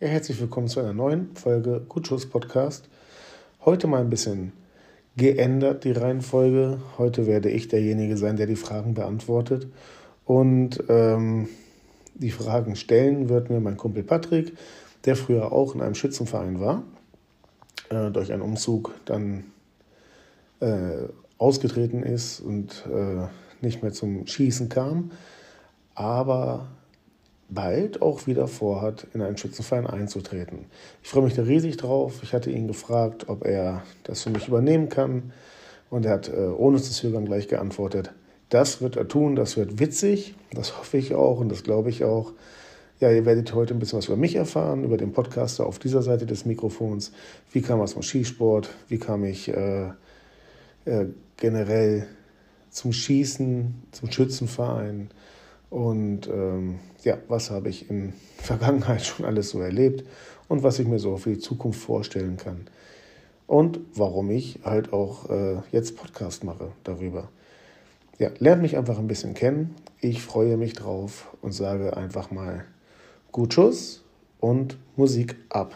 Ja, herzlich willkommen zu einer neuen Folge Gutschuss Podcast. Heute mal ein bisschen geändert die Reihenfolge. Heute werde ich derjenige sein, der die Fragen beantwortet. Und ähm, die Fragen stellen wird mir mein Kumpel Patrick, der früher auch in einem Schützenverein war, äh, durch einen Umzug dann äh, ausgetreten ist und äh, nicht mehr zum Schießen kam, aber bald auch wieder vorhat, in einen Schützenverein einzutreten. Ich freue mich da riesig drauf. Ich hatte ihn gefragt, ob er das für mich übernehmen kann. Und er hat äh, ohne zu zögern gleich geantwortet, das wird er tun, das wird witzig, das hoffe ich auch und das glaube ich auch. Ja, ihr werdet heute ein bisschen was über mich erfahren, über den Podcaster auf dieser Seite des Mikrofons. Wie kam es zum Skisport? Wie kam ich äh, äh, generell zum Schießen, zum Schützenverein? Und ähm, ja, was habe ich in Vergangenheit schon alles so erlebt und was ich mir so für die Zukunft vorstellen kann. Und warum ich halt auch äh, jetzt Podcast mache darüber. Ja, lernt mich einfach ein bisschen kennen. Ich freue mich drauf und sage einfach mal gut Schuss und Musik ab.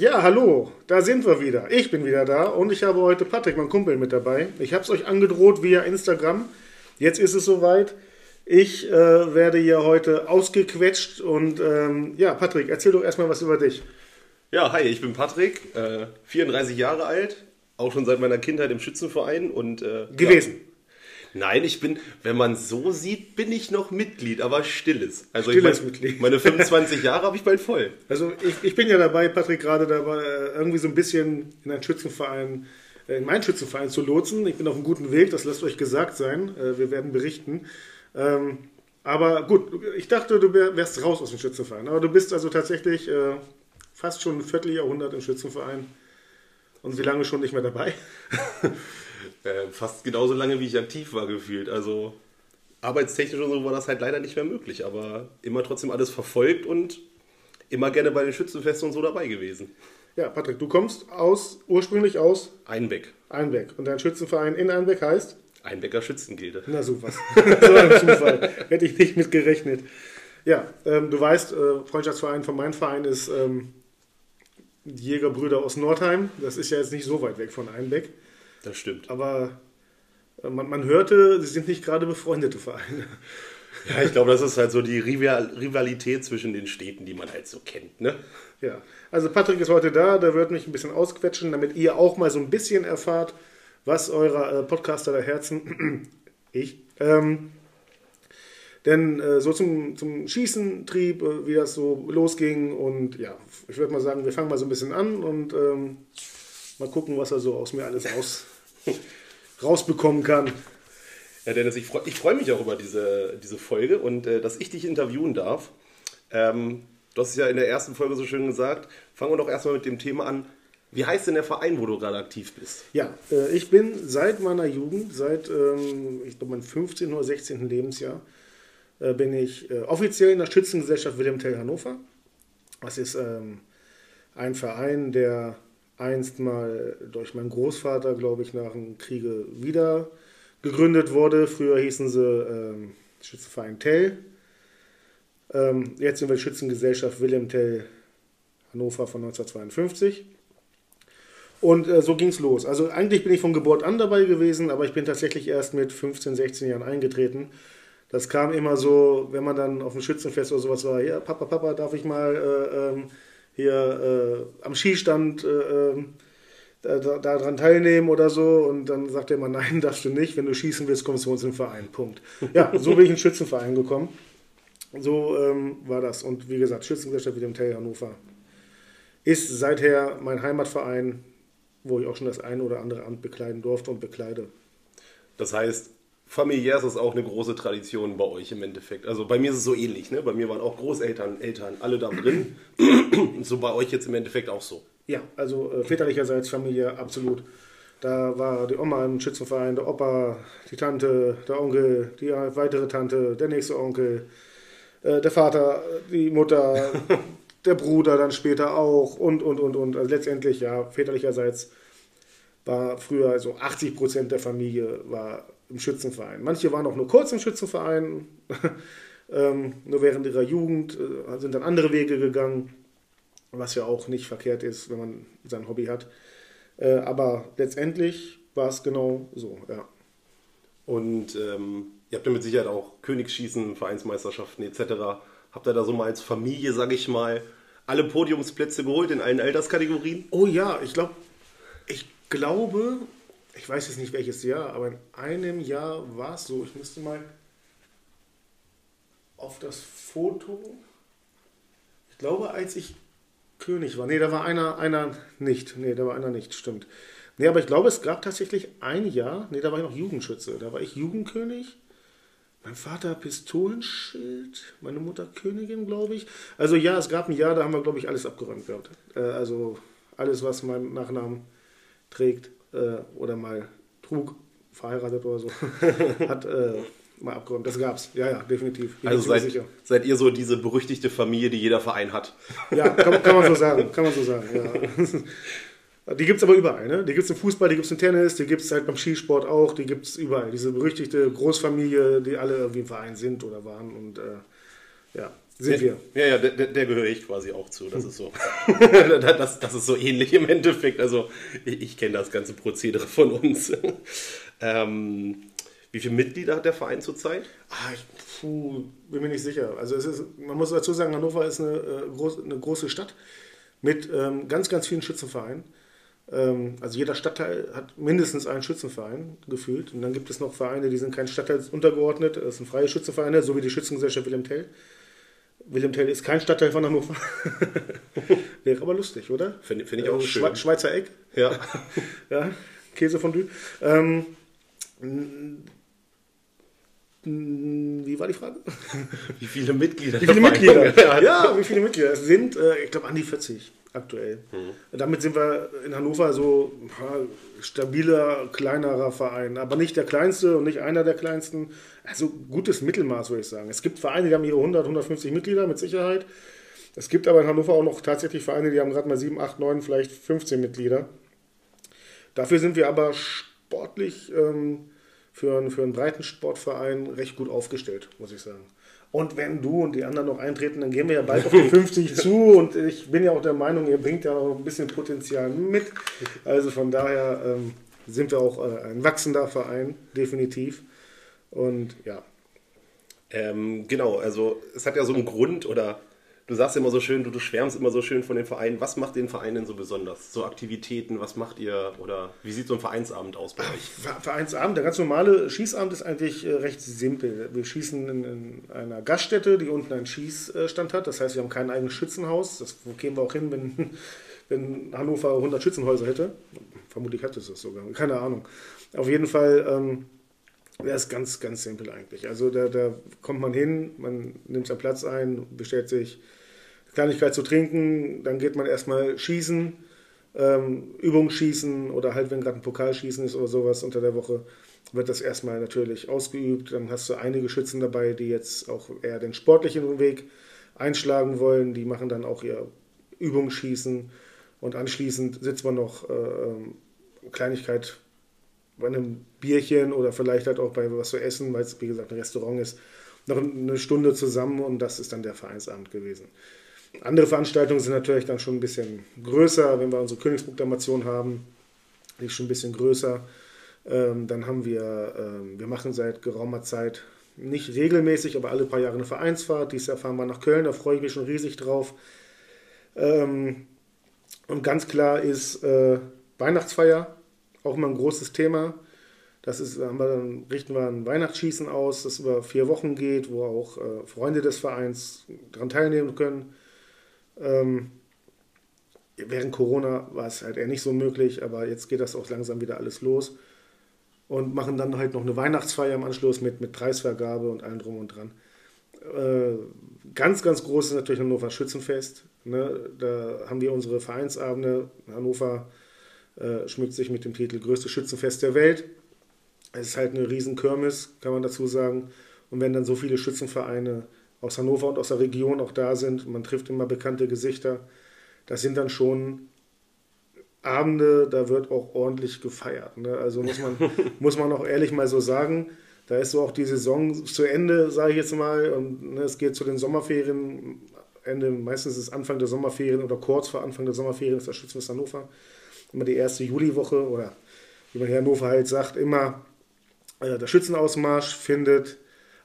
Ja, hallo, da sind wir wieder. Ich bin wieder da und ich habe heute Patrick, mein Kumpel, mit dabei. Ich habe es euch angedroht via Instagram. Jetzt ist es soweit. Ich äh, werde hier heute ausgequetscht und ähm, ja, Patrick, erzähl doch erstmal was über dich. Ja, hi, ich bin Patrick, äh, 34 Jahre alt, auch schon seit meiner Kindheit im Schützenverein und äh, gewesen. Ja. Nein, ich bin, wenn man so sieht, bin ich noch Mitglied, aber stilles. Also stilles ich mein, Mitglied. Meine 25 Jahre habe ich bald voll. Also ich, ich bin ja dabei, Patrick, gerade dabei, äh, irgendwie so ein bisschen in einen Schützenverein, äh, in meinen Schützenverein zu lotsen. Ich bin auf einem guten Weg, das lasst euch gesagt sein. Äh, wir werden berichten. Ähm, aber gut, ich dachte, du wärst raus aus dem Schützenverein. Aber du bist also tatsächlich fast schon ein Vierteljahrhundert im Schützenverein. Und wie lange schon nicht mehr dabei? Äh, fast genauso lange, wie ich aktiv war, gefühlt. Also arbeitstechnisch und so war das halt leider nicht mehr möglich, aber immer trotzdem alles verfolgt und immer gerne bei den Schützenfesten und so dabei gewesen. Ja, Patrick, du kommst aus, ursprünglich aus Einbeck. Einbeck. Und dein Schützenverein in Einbeck heißt? Einbecker Schützengilde. Na super. so ein Zufall. Hätte ich nicht mit gerechnet. Ja, ähm, du weißt, äh, Freundschaftsverein von meinem Verein ist ähm, Jägerbrüder aus Nordheim. Das ist ja jetzt nicht so weit weg von Einbeck. Das stimmt. Aber äh, man, man hörte, sie sind nicht gerade befreundete Vereine. Ja, ich glaube, das ist halt so die Rivalität zwischen den Städten, die man halt so kennt. Ne? Ja, also Patrick ist heute da, der wird mich ein bisschen ausquetschen, damit ihr auch mal so ein bisschen erfahrt, was eurer äh, Podcaster der Herzen, ich, ähm, denn äh, so zum, zum Schießen trieb, äh, wie das so losging und ja, ich würde mal sagen, wir fangen mal so ein bisschen an und ähm, Mal gucken, was er so aus mir alles raus, rausbekommen kann. Ja, Dennis, ich freue freu mich auch über diese, diese Folge und äh, dass ich dich interviewen darf. Ähm, du hast es ja in der ersten Folge so schön gesagt. Fangen wir doch erstmal mit dem Thema an. Wie heißt denn der Verein, wo du gerade aktiv bist? Ja, äh, ich bin seit meiner Jugend, seit ähm, ich glaube meinem 15. oder 16. Lebensjahr, äh, bin ich äh, offiziell in der Schützengesellschaft Wilhelm Tell Hannover. Das ist ähm, ein Verein, der einst mal durch meinen Großvater, glaube ich, nach dem Kriege wieder gegründet wurde. Früher hießen sie ähm, Schützenverein Tell. Ähm, jetzt sind wir Schützengesellschaft Wilhelm Tell Hannover von 1952. Und äh, so ging es los. Also eigentlich bin ich von Geburt an dabei gewesen, aber ich bin tatsächlich erst mit 15, 16 Jahren eingetreten. Das kam immer so, wenn man dann auf dem Schützenfest oder sowas war, ja, Papa, Papa, darf ich mal äh, ähm, hier äh, am Skistand äh, ähm, daran da teilnehmen oder so. Und dann sagt er immer, nein, darfst du nicht. Wenn du schießen willst, kommst du uns im Verein. Punkt. Ja, so bin ich in den Schützenverein gekommen. So ähm, war das. Und wie gesagt, Schützengesellschaft wie dem Tell Hannover ist seither mein Heimatverein, wo ich auch schon das eine oder andere Amt bekleiden durfte und bekleide. Das heißt, familiär ist das auch eine große Tradition bei euch im Endeffekt. Also bei mir ist es so ähnlich. Ne? Bei mir waren auch Großeltern, Eltern, alle da drin. so bei euch jetzt im Endeffekt auch so. Ja, also äh, väterlicherseits Familie absolut. Da war die Oma im Schützenverein, der Opa, die Tante, der Onkel, die weitere Tante, der nächste Onkel, äh, der Vater, die Mutter, der Bruder dann später auch und, und, und, und. Also letztendlich, ja, väterlicherseits war früher so 80 Prozent der Familie war im Schützenverein. Manche waren auch nur kurz im Schützenverein, ähm, nur während ihrer Jugend, äh, sind dann andere Wege gegangen, was ja auch nicht verkehrt ist, wenn man sein Hobby hat. Äh, aber letztendlich war es genau so, ja. Und ähm, ihr habt ja mit Sicherheit auch Königsschießen, Vereinsmeisterschaften etc. Habt ihr da so mal als Familie, sag ich mal, alle Podiumsplätze geholt in allen Alterskategorien? Oh ja, ich glaube, ich glaube, ich weiß jetzt nicht welches Jahr, aber in einem Jahr war es so. Ich müsste mal auf das Foto. Ich glaube, als ich König war. Nee, da war einer, einer nicht. Nee, da war einer nicht, stimmt. Nee, aber ich glaube, es gab tatsächlich ein Jahr, nee, da war ich noch Jugendschütze. Da war ich Jugendkönig. Mein Vater Pistolenschild, meine Mutter Königin, glaube ich. Also ja, es gab ein Jahr, da haben wir, glaube ich, alles abgeräumt gehabt. Äh, also alles, was mein Nachnamen trägt äh, oder mal trug, verheiratet oder so, hat äh, mal abgeräumt. Das gab's. Ja, ja, definitiv. Ich also seid, seid, ihr so diese berüchtigte Familie, die jeder Verein hat? Ja, kann, kann man so sagen. Kann man so sagen, ja. Die gibt es aber überall. Ne? Die gibt es im Fußball, die gibt es im Tennis, die gibt es halt beim Skisport auch, die gibt es überall. Diese berüchtigte Großfamilie, die alle irgendwie im Verein sind oder waren. Und äh, ja, sind wir. Ja, ja, der, der, gehöre ich quasi auch zu. Das ist so. das, das ist so ähnlich im Endeffekt. Also ich, ich kenne das ganze Prozedere von uns. ähm, wie viele Mitglieder hat der Verein zurzeit? Ah, ich puh, bin mir nicht sicher. Also es ist, man muss dazu sagen, Hannover ist eine, äh, groß, eine große Stadt mit ähm, ganz, ganz vielen Schützenvereinen. Ähm, also jeder Stadtteil hat mindestens einen Schützenverein gefühlt. Und dann gibt es noch Vereine, die sind kein Stadtteil untergeordnet. Das sind freie Schützenvereine, so wie die Schützengesellschaft Wilhelm Tell. Wilhelm Tell ist kein Stadtteil von Hannover. Wäre aber lustig, oder? Finde find ich auch äh, schön. Schweizer Eck. Ja. ja Käsefondue. Ähm, wie war die Frage? Wie viele Mitglieder? Wie viele Mitglieder? ja, wie viele Mitglieder? Es sind, äh, ich glaube, an die 40 aktuell. Mhm. Damit sind wir in Hannover so ein stabiler, kleinerer Verein, aber nicht der kleinste und nicht einer der kleinsten. Also gutes Mittelmaß, würde ich sagen. Es gibt Vereine, die haben ihre 100, 150 Mitglieder mit Sicherheit. Es gibt aber in Hannover auch noch tatsächlich Vereine, die haben gerade mal 7, 8, 9, vielleicht 15 Mitglieder. Dafür sind wir aber sportlich ähm, für, einen, für einen breiten Sportverein recht gut aufgestellt, muss ich sagen. Und wenn du und die anderen noch eintreten, dann gehen wir ja bald auf die 50 zu. Und ich bin ja auch der Meinung, ihr bringt ja noch ein bisschen Potenzial mit. Also von daher ähm, sind wir auch äh, ein wachsender Verein, definitiv. Und ja. Ähm, genau, also es hat ja so einen Grund oder du sagst immer so schön, du, du schwärmst immer so schön von den Vereinen. Was macht den Verein denn so besonders? So Aktivitäten, was macht ihr oder wie sieht so ein Vereinsabend aus bei euch? Vereinsabend, der ganz normale Schießabend ist eigentlich äh, recht simpel. Wir schießen in, in, einer Gaststätte, die unten einen Schießstand hat. Das heißt, wir haben kein eigenes Schützenhaus. Das kämen wir auch hin, wenn, wenn Hannover 100 Schützenhäuser hätte. Vermutlich hat es das sogar, keine Ahnung. Auf jeden Fall. Ähm, ja, ist ganz, ganz simpel eigentlich. Also da, da kommt man hin, man nimmt seinen Platz ein, bestellt sich Kleinigkeit zu trinken, dann geht man erstmal schießen, ähm, Übungsschießen oder halt, wenn gerade ein Pokalschießen ist oder sowas unter der Woche, wird das erstmal natürlich ausgeübt. Dann hast du einige Schützen dabei, die jetzt auch eher den sportlichen Weg einschlagen wollen. Die machen dann auch ihr Übungsschießen und anschließend sitzt man noch äh, ähm, Kleinigkeit bei einem Bierchen oder vielleicht halt auch bei was zu essen, weil es wie gesagt ein Restaurant ist, noch eine Stunde zusammen und das ist dann der Vereinsabend gewesen. Andere Veranstaltungen sind natürlich dann schon ein bisschen größer, wenn wir unsere Königsproklamation haben, die ist schon ein bisschen größer. Ähm, dann haben wir, ähm, wir machen seit geraumer Zeit nicht regelmäßig, aber alle paar Jahre eine Vereinsfahrt. Dieses Jahr fahren wir nach Köln, da freue ich mich schon riesig drauf. Ähm, und ganz klar ist äh, Weihnachtsfeier auch immer ein großes Thema. Das ist, wir dann richten wir ein Weihnachtsschießen aus, das über vier Wochen geht, wo auch äh, Freunde des Vereins daran teilnehmen können. Ähm, während Corona war es halt eher nicht so möglich, aber jetzt geht das auch langsam wieder alles los. Und machen dann halt noch eine Weihnachtsfeier im Anschluss mit, mit Preisvergabe und allem drum und dran. Äh, ganz, ganz groß ist natürlich Hannover Schützenfest. Ne? Da haben wir unsere Vereinsabende. Hannover äh, schmückt sich mit dem Titel Größte Schützenfest der Welt. Es ist halt eine riesen Kirmes, kann man dazu sagen. Und wenn dann so viele Schützenvereine aus Hannover und aus der Region auch da sind. Man trifft immer bekannte Gesichter. Das sind dann schon Abende, da wird auch ordentlich gefeiert. Ne? Also muss man, muss man auch ehrlich mal so sagen, da ist so auch die Saison zu Ende, sage ich jetzt mal, und ne, es geht zu den Sommerferien. Ende, meistens ist es Anfang der Sommerferien oder kurz vor Anfang der Sommerferien ist das Schützenfest Hannover. Immer die erste Juliwoche oder wie man hier in Hannover halt sagt, immer äh, der Schützenausmarsch findet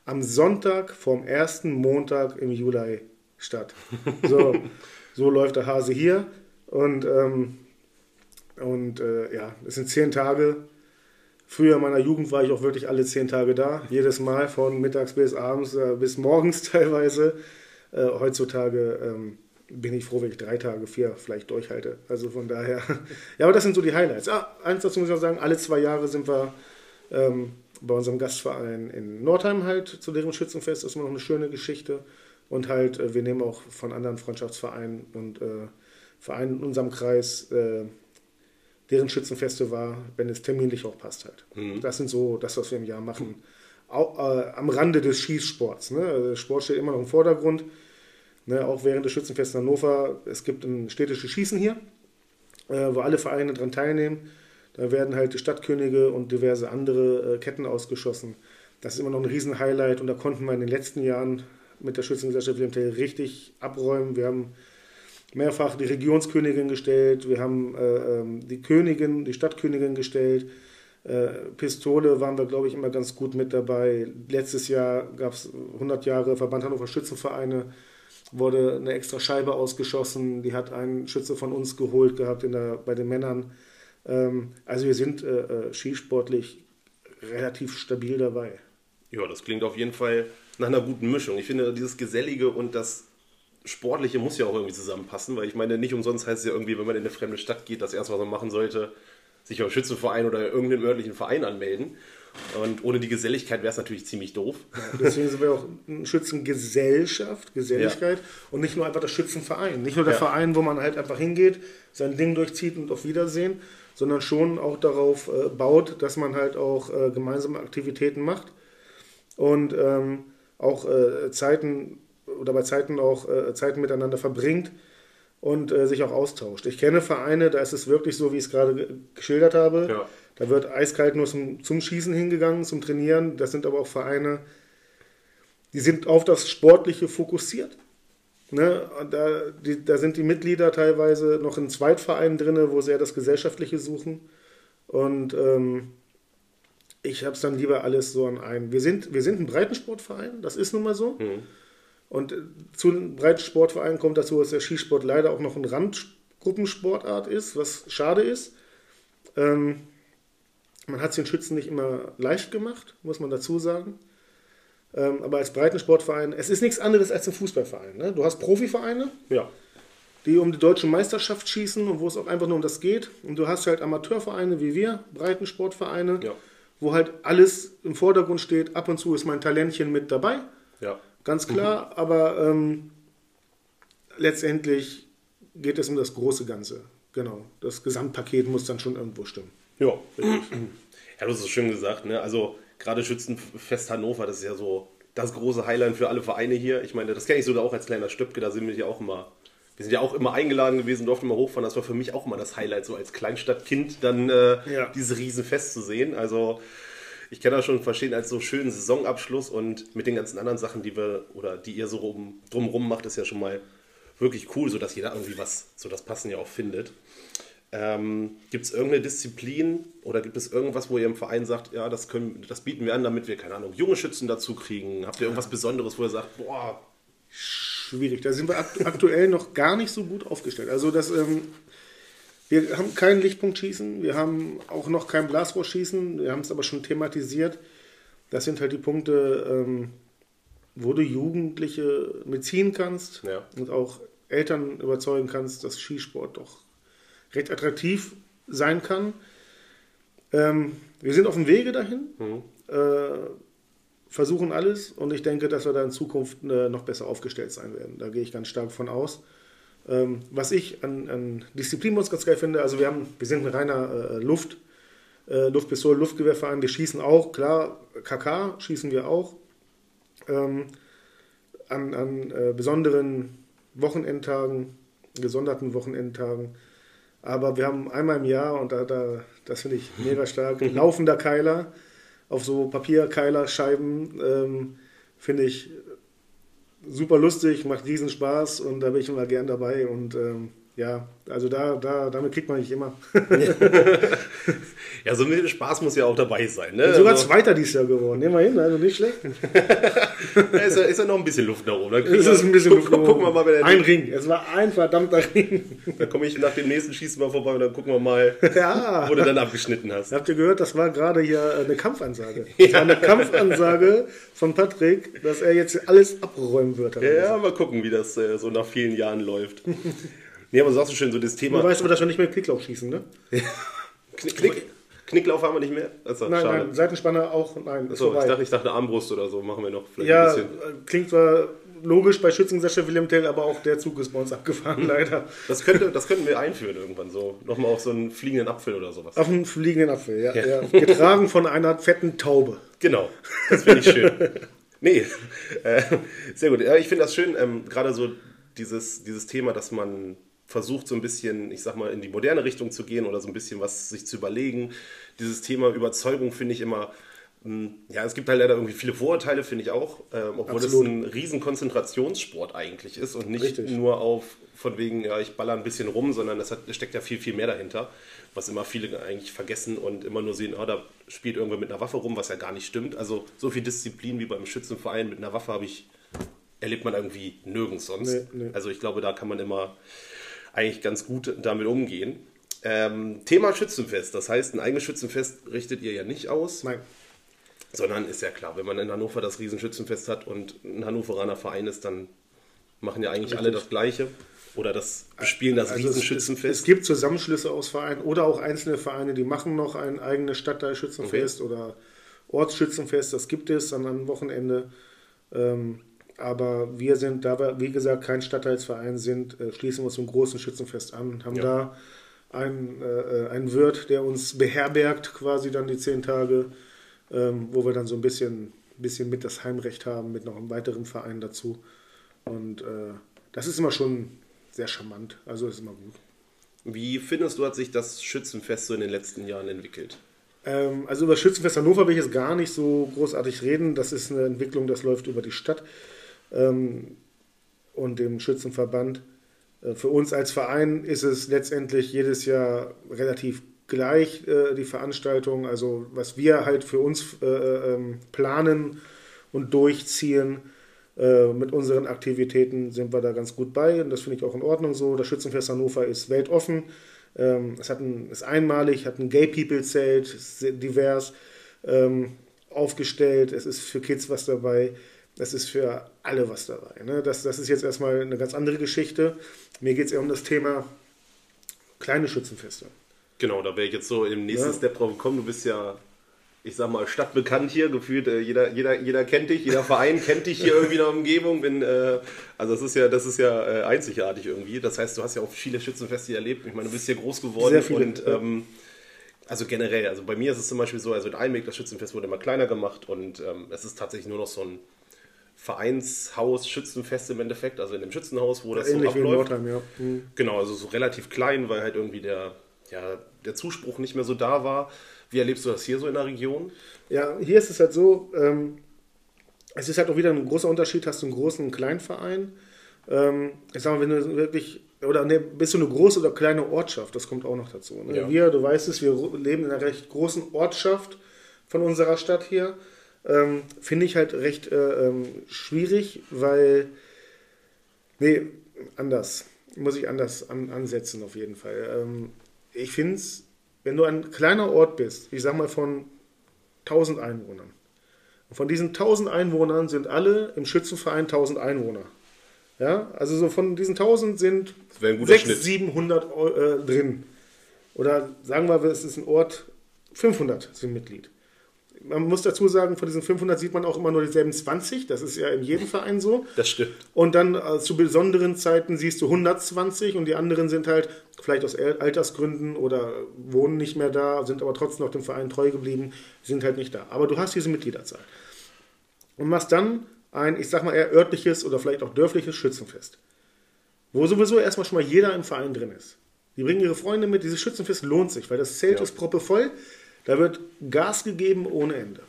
am Sonntag vom ersten Montag im Juli statt. So, so läuft der Hase hier. Und, ähm, und äh, ja, es sind zehn Tage. Früher in meiner Jugend war ich auch wirklich alle zehn Tage da. Jedes Mal von mittags bis abends, äh, bis morgens teilweise. Äh, heutzutage ähm, bin ich froh, wenn ich drei Tage, vier vielleicht durchhalte. Also von daher. ja, aber das sind so die Highlights. Ah, eins dazu muss ich noch sagen: alle zwei Jahre sind wir. Ähm, bei unserem Gastverein in Nordheim halt zu deren Schützenfest. Das ist immer noch eine schöne Geschichte. Und halt, äh, wir nehmen auch von anderen Freundschaftsvereinen und äh, Vereinen in unserem Kreis, äh, deren Schützenfeste war, wenn es terminlich auch passt halt. Mhm. Das sind so das, was wir im Jahr machen. Auch, äh, am Rande des Schießsports. Ne? Also Sport steht immer noch im Vordergrund. Ne? Auch während des Schützenfests in Hannover. Es gibt ein städtisches Schießen hier, äh, wo alle Vereine daran teilnehmen. Da werden halt die Stadtkönige und diverse andere äh, Ketten ausgeschossen. Das ist immer noch ein Riesenhighlight und da konnten wir in den letzten Jahren mit der Schützengesellschaft Wilhelm Tell richtig abräumen. Wir haben mehrfach die Regionskönigin gestellt, wir haben äh, ähm, die Königin, die Stadtkönigin gestellt. Äh, Pistole waren wir, glaube ich, immer ganz gut mit dabei. Letztes Jahr gab es 100 Jahre Verband Hannover Schützenvereine, wurde eine extra Scheibe ausgeschossen. Die hat ein Schütze von uns geholt gehabt in der, bei den Männern. Ähm, also wir sind äh, äh, skisportlich relativ stabil dabei. Ja, das klingt auf jeden Fall nach einer guten Mischung. Ich finde, dieses Gesellige und das Sportliche muss ja auch irgendwie zusammenpassen, weil ich meine, nicht umsonst heißt es ja irgendwie, wenn man in eine fremde Stadt geht, das erste, was man machen sollte, sich auf Schützenverein oder irgendeinen örtlichen Verein anmelden. Und ohne die Geselligkeit wäre es natürlich ziemlich doof. Ja, deswegen sind wir auch eine Schützengesellschaft, Geselligkeit ja. und nicht nur einfach der Schützenverein. Nicht nur der ja. Verein, wo man halt einfach hingeht, sein Ding durchzieht und auf Wiedersehen, sondern schon auch darauf äh, baut, dass man halt auch äh, gemeinsame Aktivitäten macht und ähm, auch äh, Zeiten oder bei Zeiten auch äh, Zeiten miteinander verbringt und äh, sich auch austauscht. Ich kenne Vereine, da ist es wirklich so, wie ich es gerade geschildert habe. Ja. Da wird eiskalt nur zum, zum Schießen hingegangen, zum Trainieren. Das sind aber auch Vereine, die sind auf das Sportliche fokussiert. Ne, da, die, da sind die Mitglieder teilweise noch in Zweitvereinen drin, wo sie eher das Gesellschaftliche suchen. Und ähm, ich habe es dann lieber alles so an einen. Wir sind, wir sind ein Breitensportverein, das ist nun mal so. Mhm. Und äh, zu den Breitensportvereinen kommt dazu, dass der Skisport leider auch noch eine Randgruppensportart ist, was schade ist. Ähm, man hat es den Schützen nicht immer leicht gemacht, muss man dazu sagen. Ähm, aber als Breitensportverein, es ist nichts anderes als ein Fußballverein. Ne? Du hast Profivereine, ja. die um die deutsche Meisterschaft schießen und wo es auch einfach nur um das geht. Und du hast halt Amateurvereine wie wir, Breitensportvereine, ja. wo halt alles im Vordergrund steht. Ab und zu ist mein Talentchen mit dabei. Ja. Ganz klar, mhm. aber ähm, letztendlich geht es um das große Ganze. Genau. Das Gesamtpaket muss dann schon irgendwo stimmen. Ja, richtig. Ja, du hast es schön gesagt, ne? Also gerade Schützenfest Hannover, das ist ja so das große Highlight für alle Vereine hier. Ich meine, das kenne ich sogar auch als kleiner Stöpke, da sind wir ja auch immer. Wir sind ja auch immer eingeladen gewesen, durften immer hochfahren. Das war für mich auch immer das Highlight, so als Kleinstadtkind dann äh, ja. dieses Riesenfest zu sehen. Also ich kann das schon verstehen als so schönen Saisonabschluss und mit den ganzen anderen Sachen, die wir oder die ihr so rum, drumrum macht, ist ja schon mal wirklich cool, sodass jeder irgendwie was, so das Passen ja auch findet. Ähm, gibt es irgendeine Disziplin oder gibt es irgendwas, wo ihr im Verein sagt, ja, das, können, das bieten wir an, damit wir, keine Ahnung, junge Schützen dazu kriegen? Habt ihr irgendwas Besonderes, wo ihr sagt, boah. Schwierig, da sind wir aktuell noch gar nicht so gut aufgestellt. Also das, ähm, wir haben kein Lichtpunktschießen, wir haben auch noch kein Blasrohrschießen, wir haben es aber schon thematisiert. Das sind halt die Punkte, ähm, wo du Jugendliche mitziehen kannst ja. und auch Eltern überzeugen kannst, dass Skisport doch recht attraktiv sein kann. Ähm, wir sind auf dem Wege dahin, mhm. äh, versuchen alles und ich denke, dass wir da in Zukunft äh, noch besser aufgestellt sein werden. Da gehe ich ganz stark von aus. Ähm, was ich an, an Disziplin uns ganz geil finde, also wir, haben, wir sind ein reiner äh, Luft, äh, Luftpistole, Luftgewehrverein, wir schießen auch, klar, KK schießen wir auch. Ähm, an, an äh, besonderen Wochenendtagen, gesonderten Wochenendtagen Aber wir haben einmal im Jahr, und da, da das finde ich mega stark, laufender Keiler. Auf so Papierkeilerscheiben, ähm, finde ich super lustig, macht riesen Spaß und da bin ich immer gern dabei und ähm, ja, also da, da, damit kriegt man nicht immer. ja, so ein bisschen Spaß muss ja auch dabei sein. Ne? Sogar also, Zweiter dieses Jahr geworden. Nehmen wir hin, also nicht schlecht. da ist ja, ist ja noch ein bisschen Luft nach oben. Da es ist ein bisschen guck, Luft oben. Gucken wir mal, wer Ein Ring. Es war ein verdammter Ring. Da komme ich nach dem nächsten Schießen mal vorbei und dann gucken wir mal, ja. wo du dann abgeschnitten hast. Habt ihr gehört, das war gerade hier eine Kampfansage. Das war eine Kampfansage von Patrick, dass er jetzt alles abräumen wird. Ja, mal gucken, wie das äh, so nach vielen Jahren läuft. Nee, aber sagst du schön, so das Thema. Du weißt aber, dass wir nicht mehr Knicklauf schießen, ne? Knick, Knick, Knicklauf haben wir nicht mehr? Also, nein, schade. nein, Seitenspanner auch, nein. Achso, ich dachte, ich dachte Armbrust oder so machen wir noch vielleicht ja, ein bisschen. klingt zwar logisch bei Schützensescher William Tell, aber auch der Zug ist bei uns abgefahren, hm. leider. Das, könnte, das könnten wir einführen irgendwann so. Nochmal auf so einen fliegenden Apfel oder sowas. Auf einen fliegenden Apfel, ja. ja. ja. Getragen von einer fetten Taube. Genau, das finde ich schön. nee, äh, sehr gut. Ja, ich finde das schön, ähm, gerade so dieses, dieses Thema, dass man versucht so ein bisschen, ich sag mal, in die moderne Richtung zu gehen oder so ein bisschen was sich zu überlegen. Dieses Thema Überzeugung finde ich immer, hm, ja, es gibt halt leider irgendwie viele Vorurteile, finde ich auch, äh, obwohl es ein riesen Konzentrationssport eigentlich ist und nicht Richtig. nur auf von wegen, ja, ich baller ein bisschen rum, sondern es steckt ja viel, viel mehr dahinter, was immer viele eigentlich vergessen und immer nur sehen, oh, da spielt irgendwer mit einer Waffe rum, was ja gar nicht stimmt. Also so viel Disziplin wie beim Schützenverein mit einer Waffe habe ich, erlebt man irgendwie nirgends sonst. Nee, nee. Also ich glaube, da kann man immer eigentlich ganz gut damit umgehen. Ähm, Thema Schützenfest. Das heißt, ein eigenes Schützenfest richtet ihr ja nicht aus. Nein. Sondern ist ja klar, wenn man in Hannover das Riesenschützenfest hat und ein Hannoveraner Verein ist, dann machen ja eigentlich Richtig. alle das Gleiche. Oder das spielen das also Riesenschützenfest. Es, es, gibt Zusammenschlüsse aus Vereinen oder auch einzelne Vereine, die machen noch ein eigenes Stadtteilschützenfest okay. oder Ortsschützenfest. Das gibt es dann am Wochenende. Ähm, aber wir sind, da wir, wie gesagt, kein Stadtteilsverein sind, äh, schließen wir uns zum großen Schützenfest an und haben ja. da einen, äh, einen Wirt, der uns beherbergt, quasi dann die zehn Tage, ähm, wo wir dann so ein bisschen, bisschen mit das Heimrecht haben, mit noch einem weiteren Verein dazu. Und äh, das ist immer schon sehr charmant, also ist immer gut. Wie findest du, hat sich das Schützenfest so in den letzten Jahren entwickelt? Ähm, also über Schützenfest Hannover will ich jetzt gar nicht so großartig reden. Das ist eine Entwicklung, das läuft über die Stadt ähm, und dem Schützenverband. Äh, für uns als Verein ist es letztendlich jedes Jahr relativ gleich, äh, die Veranstaltung. Also was wir halt für uns äh, ähm, planen und durchziehen. Äh, mit unseren Aktivitäten sind wir da ganz gut bei und das finde ich auch in Ordnung so. Das Schützenfest Hannover ist weltoffen. Ähm, es hat ein, ist einmalig, hat ein Gay People Zelt, divers ähm, aufgestellt. Es ist für Kids was dabei. Es ist für alle was dabei. Ne? Das, das ist jetzt erstmal eine ganz andere Geschichte. Mir geht es eher um das Thema kleine Schützenfeste. Genau, da wäre ich jetzt so im nächsten ja. Step drauf gekommen. Du bist ja, ich sag mal, stadtbekannt hier, gefühlt, äh, jeder, jeder, jeder kennt dich, jeder Verein kennt dich hier irgendwie in der Umgebung. Bin, äh, also das ist ja, das ist ja äh, einzigartig irgendwie. Das heißt, du hast ja auch viele Schützenfeste erlebt. Ich meine, du bist hier groß geworden Sehr viele, und ähm, also generell, also bei mir ist es zum Beispiel so, also in Einweg, das Schützenfest wurde immer kleiner gemacht und ähm, es ist tatsächlich nur noch so ein Vereinshaus, Schützenfest im Endeffekt, also in dem Schützenhaus, wo das Ähnlich so abläuft. Nordheim, ja. Mhm. Genau, also so relativ klein, weil halt irgendwie der, ja, der Zuspruch nicht mehr so da war. Wie erlebst du das hier so in der Region? Ja, hier ist es halt so, ähm, es ist halt auch wieder ein großer Unterschied, hast du einen großen und einen kleinen Verein. Ähm, ich sag mal, wenn du wirklich, oder ne, bist du eine große oder kleine Ortschaft, das kommt auch noch dazu. Ne? Ja. Wir, du weißt es, wir leben in einer recht großen Ortschaft von unserer Stadt hier ähm, finde ich halt recht äh, ähm, schwierig, weil, nee, anders, muss ich anders an, ansetzen auf jeden Fall. Ähm, ich finde es, wenn du ein kleiner Ort bist, ich sag mal von 1000 Einwohnern, und von diesen 1000 Einwohnern sind alle im Schützenverein 1000 Einwohner. Ja, also so von diesen 1000 sind 600, 700 äh, drin. Oder sagen wir, es ist ein Ort, 500 sind Mitglied man muss dazu sagen, von diesen 500 sieht man auch immer nur dieselben 20. Das ist ja in jedem Verein so. Das stimmt. Und dann äh, zu besonderen Zeiten siehst du 120 und die anderen sind halt vielleicht aus Altersgründen oder wohnen nicht mehr da, sind aber trotzdem noch dem Verein treu geblieben, sind halt nicht da. Aber du hast diese Mitgliederzahl. Und machst dann ein, ich sag mal eher örtliches oder vielleicht auch dörfliches Schützenfest. Wo sowieso erstmal schon mal jeder im Verein drin ist. Die bringen ihre Freunde mit. Dieses Schützenfest lohnt sich, weil das Zelt Ja. ist proppevoll. Da wird Gas gegeben ohne Ende.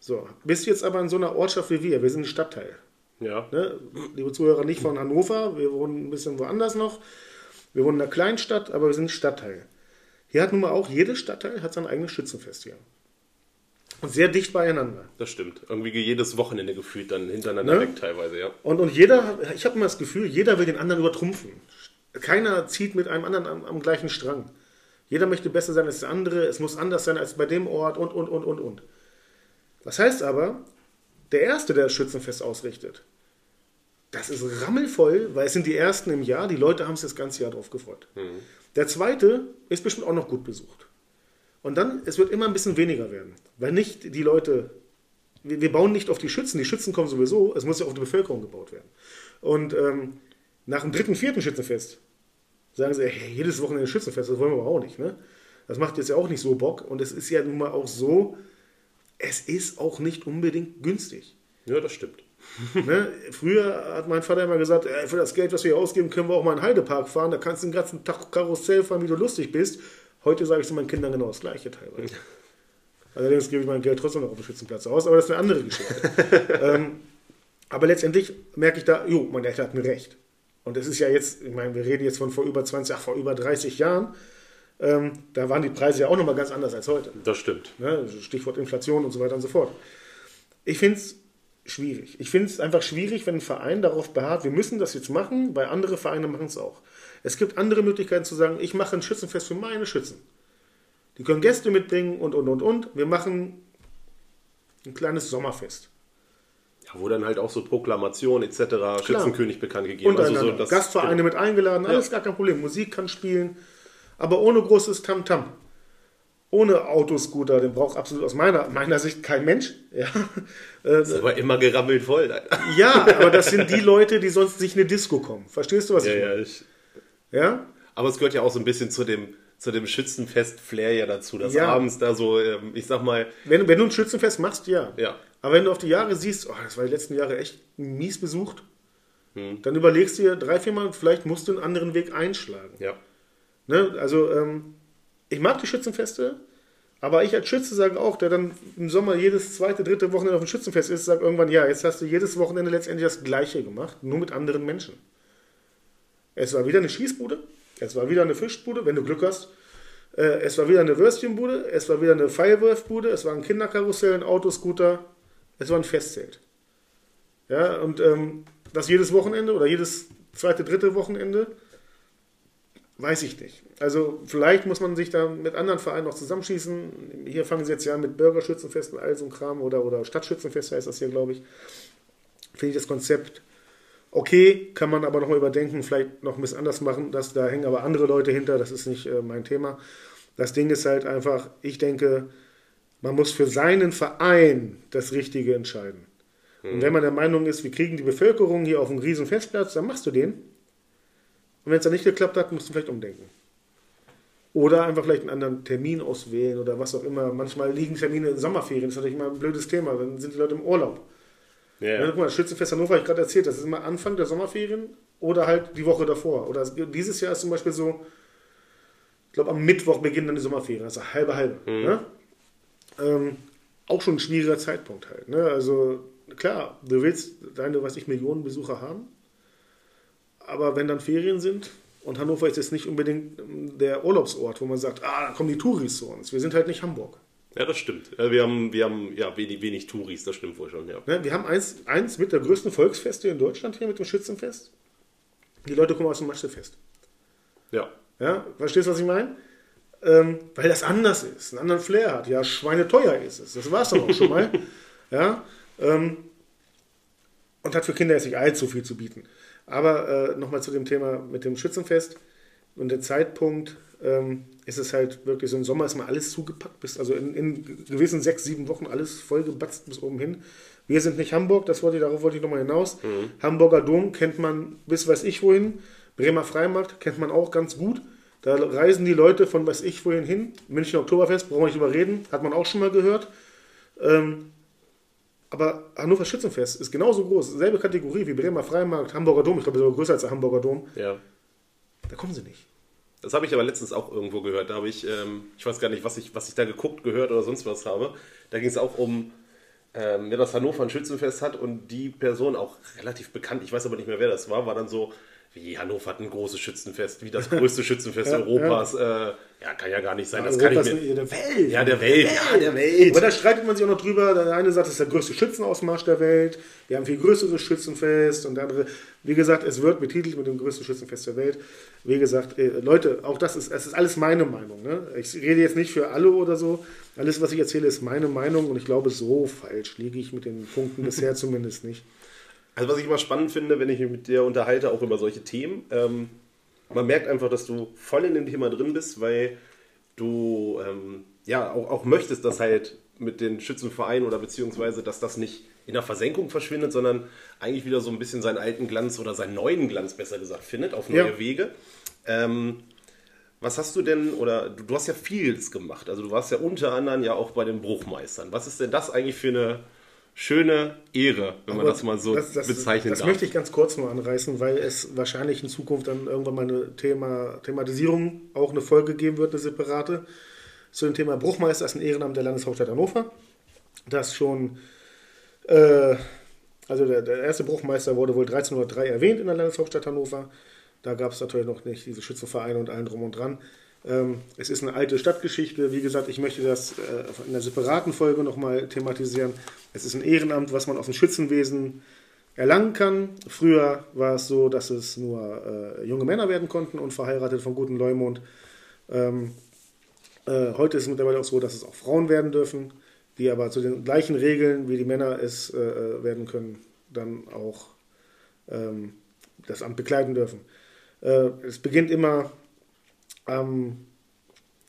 So, bist jetzt aber in so einer Ortschaft wie wir. Wir sind ein Stadtteil. Ja. Ne? Liebe Zuhörer, nicht von Hannover. Wir wohnen ein bisschen woanders noch. Wir wohnen in einer Kleinstadt, aber wir sind ein Stadtteil. Hier hat nun mal auch jedes Stadtteil hat sein eigenes Schützenfest hier. Und sehr dicht beieinander. Das stimmt. Irgendwie jedes Wochenende gefühlt dann hintereinander Ne? weg teilweise, ja. Und, und jeder, ich habe immer das Gefühl, jeder will den anderen übertrumpfen. Keiner zieht mit einem anderen am, am gleichen Strang. Jeder möchte besser sein als der andere, es muss anders sein als bei dem Ort und, und, und, und, und. Das heißt aber, der Erste, der das Schützenfest ausrichtet, das ist rammelvoll, weil es sind die Ersten im Jahr, die Leute haben sich das ganze Jahr drauf gefreut. Der Zweite ist bestimmt auch noch gut besucht. Und dann, es wird immer ein bisschen weniger werden, weil nicht die Leute wir, wir bauen nicht auf die Schützen, die Schützen kommen sowieso, es muss ja auf die Bevölkerung gebaut werden. Und ähm, nach dem dritten, vierten Schützenfest sagen sie, hey, jedes Wochenende Schützenfest, das wollen wir aber auch nicht. Ne? Das macht jetzt ja auch nicht so Bock. Und es ist ja nun mal auch so, es ist auch nicht unbedingt günstig. Ja, das stimmt. Ne? Früher hat mein Vater immer gesagt, ey, für das Geld, was wir hier ausgeben, können wir auch mal in den Heidepark fahren, da kannst du den ganzen Tag Karussell fahren, wie du lustig bist. Heute sage ich zu meinen Kindern genau das Gleiche teilweise. Allerdings gebe ich mein Geld trotzdem noch auf dem Schützenplatz aus, aber das ist eine andere Geschichte. ähm, aber letztendlich merke ich da, jo, mein Eltern hat mir recht. Und es ist ja jetzt, ich meine, wir reden jetzt von vor über 20, ach, vor über 30 Jahren. Ähm, da waren die Preise ja auch nochmal ganz anders als heute. Das stimmt. Ne? Stichwort Inflation und so weiter und so fort. Ich finde es schwierig. Ich finde es einfach schwierig, wenn ein Verein darauf beharrt, wir müssen das jetzt machen, weil andere Vereine machen es auch. Es gibt andere Möglichkeiten zu sagen, ich mache ein Schützenfest für meine Schützen. Die können Gäste mitbringen und, und, und, und. Wir machen ein kleines Sommerfest. Ja, wo dann halt auch so Proklamationen etc. Schützenkönig bekannt gegeben. Untereinander. Also so, das, Gastvereine mit eingeladen, alles gar kein Problem. Musik kann spielen, aber ohne großes Tamtam. Ohne Autoscooter, den braucht absolut aus meiner, meiner Sicht kein Mensch. Ja. Äh, Ist aber immer gerammelt voll. Alter. Ja, aber das sind die Leute, die sonst nicht in eine Disco kommen. Verstehst du, was Ja, ich ja, meine? ich, Ja? aber es gehört ja auch so ein bisschen zu dem, zu dem Schützenfest-Flair ja dazu, dass Ja. abends da so, ähm, ich sag mal, Wenn, wenn du ein Schützenfest machst, ja. ja, Aber wenn du auf die Jahre siehst, oh, das war die letzten Jahre echt mies besucht, Hm. dann überlegst du dir drei, viermal, vielleicht musst du einen anderen Weg einschlagen. ja, Ne? Also, ähm, ich mag die Schützenfeste, aber ich als Schütze sage auch, der dann im Sommer jedes zweite, dritte Wochenende auf dem Schützenfest ist, sagt irgendwann, ja, jetzt hast du jedes Wochenende letztendlich das Gleiche gemacht, nur mit anderen Menschen. Es war wieder eine Schießbude, es war wieder eine Fischbude, wenn du Glück hast. Äh, es war wieder eine Würstchenbude, es war wieder eine Firewurfbude, es war ein Kinderkarussell, ein Autoscooter, es war ein Festzelt. Ja, und ähm, das jedes Wochenende oder jedes zweite, dritte Wochenende, weiß ich nicht. Also vielleicht muss man sich da mit anderen Vereinen noch zusammenschießen. Hier fangen sie jetzt ja mit Bürgerschützenfest und all so ein Kram oder, oder Stadtschützenfest heißt das hier, glaube ich. Finde ich das Konzept okay, kann man aber noch mal überdenken, vielleicht noch ein bisschen anders machen. Das, da hängen aber andere Leute hinter, das ist nicht äh, mein Thema. Das Ding ist halt einfach, ich denke, man muss für seinen Verein das Richtige entscheiden. Und wenn man der Meinung ist, wir kriegen die Bevölkerung hier auf einen riesen Festplatz, dann machst du den. Und wenn es dann nicht geklappt hat, musst du vielleicht umdenken. Oder einfach vielleicht einen anderen Termin auswählen oder was auch immer. Manchmal liegen Termine in Sommerferien, das ist natürlich immer ein blödes Thema, dann sind die Leute im Urlaub. ja, Ja, guck mal, Schützenfest Hannover, habe ich gerade erzählt, das ist immer Anfang der Sommerferien oder halt die Woche davor. Oder es- dieses Jahr ist zum Beispiel so, ich glaube am Mittwoch beginnen dann die Sommerferien, also halbe halbe. Ne? Ähm, auch schon ein schwieriger Zeitpunkt halt. Ne? Also klar, du willst deine, was ich, Millionen Besucher haben, aber wenn dann Ferien sind und Hannover ist jetzt nicht unbedingt ähm, der Urlaubsort, wo man sagt, ah, da kommen die Touris zu uns. Wir sind halt nicht Hamburg. ja, das stimmt. Wir haben, wir haben ja wenig, wenig Touris, das stimmt wohl schon, ja. Ne, wir haben eins, eins mit der größten Volksfeste in Deutschland hier mit dem Schützenfest. Die Leute kommen aus dem Maschefest. Ja, Ja, verstehst du, was ich meine? Ähm, weil das anders ist, einen anderen Flair hat. Ja, schweineteuer ist es. Das war es dann auch schon mal. Ja, ähm, und hat für Kinder jetzt nicht allzu viel zu bieten. Aber äh, nochmal zu dem Thema mit dem Schützenfest. Und der Zeitpunkt ähm, ist es halt wirklich so im Sommer ist mal alles zugepackt, bis, also in, in gewissen sechs, sieben Wochen alles vollgebatzt bis oben hin. Wir sind nicht Hamburg, das wollte ich, darauf wollte ich nochmal hinaus. Hamburger Dom kennt man bis weiß ich wohin. Bremer Freimarkt kennt man auch ganz gut. Da reisen die Leute von weiß ich wohin hin. München Oktoberfest, brauchen wir nicht überreden, hat man auch schon mal gehört. Ähm, aber Hannover Schützenfest ist genauso groß, selbe Kategorie wie Bremer Freimarkt, Hamburger Dom, ich glaube sogar größer als der Hamburger Dom. ja. Da kommen sie nicht. Das habe ich aber letztens auch irgendwo gehört. Da habe ich, ähm, ich weiß gar nicht, was ich, was ich da geguckt, gehört oder sonst was habe. Da ging es auch um, ähm, ja, dass Hannover ein Schützenfest hat und die Person auch relativ bekannt, ich weiß aber nicht mehr, wer das war, war dann so, wie Hannover hat ein großes Schützenfest, wie das größte Schützenfest ja, Europas. Ja. Äh, ja. kann ja gar nicht sein. Das ja, kann ich mir, der Welt. Ja, der Welt. Ja, der Welt. Aber da streitet man sich auch noch drüber. Der eine sagt, es ist der größte Schützenausmarsch der Welt. Wir haben viel größeres Schützenfest. Und der andere, wie gesagt, es wird betitelt mit dem größten Schützenfest der Welt. Wie gesagt, äh, Leute, auch das ist, es ist alles meine Meinung. Ne? Ich rede jetzt nicht für alle oder so. Alles, was ich erzähle, ist meine Meinung. Und ich glaube, so falsch liege ich mit den Punkten bisher zumindest nicht. Also was ich immer spannend finde, wenn ich mich mit dir unterhalte, auch über solche Themen, ähm, man merkt einfach, dass du voll in dem Thema drin bist, weil du ähm, ja auch, auch möchtest, dass halt mit den Schützenvereinen oder beziehungsweise, dass das nicht in der Versenkung verschwindet, sondern eigentlich wieder so ein bisschen seinen alten Glanz oder seinen neuen Glanz, besser gesagt, findet, auf neue ja. Wege. Ähm, was hast du denn, oder du, du, hast ja vieles gemacht, also du warst ja unter anderem ja auch bei den Bruchmeistern. Was ist denn das eigentlich für eine schöne Ehre, wenn man das mal so das, das, bezeichnen das darf. Das möchte ich ganz kurz nur anreißen, weil es wahrscheinlich in Zukunft dann irgendwann mal eine Thema, Thematisierung, auch eine Folge geben wird, eine separate, zu dem Thema Bruchmeister ist ein Ehrenamt der Landeshauptstadt Hannover. Das schon, äh, also der, der, erste Bruchmeister wurde wohl 1303 erwähnt in der Landeshauptstadt Hannover. Da gab es natürlich noch nicht diese Schützenvereine und allen drum und dran. Ähm, es ist eine alte Stadtgeschichte. Wie gesagt, ich möchte das äh, in einer separaten Folge nochmal thematisieren. Es ist ein Ehrenamt, was man aus dem Schützenwesen erlangen kann. Früher war es so, dass es nur äh, junge Männer werden konnten und verheiratet von guten Leumund. Ähm, äh, heute ist es mittlerweile auch so, dass es auch Frauen werden dürfen, die aber zu den gleichen Regeln, wie die Männer es werden können, dann auch ähm, das Amt bekleiden dürfen. Es beginnt immer am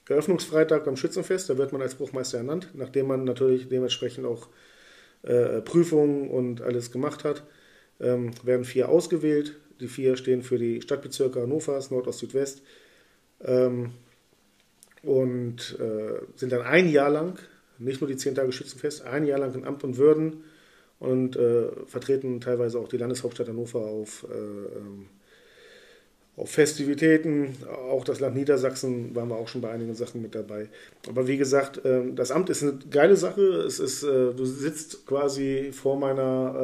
Eröffnungsfreitag beim Schützenfest, da wird man als Bruchmeister ernannt, nachdem man natürlich dementsprechend auch äh, Prüfungen und alles gemacht hat, ähm, werden vier ausgewählt. Die vier stehen für die Stadtbezirke Hannovers, Nord, Ost, Südwest. Ähm, und äh, sind dann ein Jahr lang, nicht nur die zehn Tage Schützenfest, ein Jahr lang in Amt und Würden und äh, vertreten teilweise auch die Landeshauptstadt Hannover auf äh, ähm, auf Festivitäten, auch das Land Niedersachsen waren wir auch schon bei einigen Sachen mit dabei. Aber wie gesagt, ähm, das Amt ist eine geile Sache. Es ist, äh, du sitzt quasi vor meiner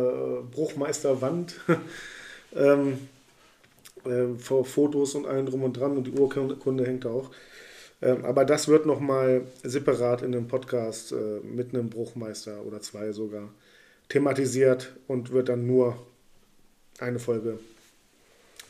äh, Bruchmeisterwand ähm, äh, vor Fotos und allem drum und dran und die Urkunde hängt auch. Ähm, aber das wird nochmal separat in einem Podcast mit einem Bruchmeister oder zwei sogar thematisiert und wird dann nur eine Folge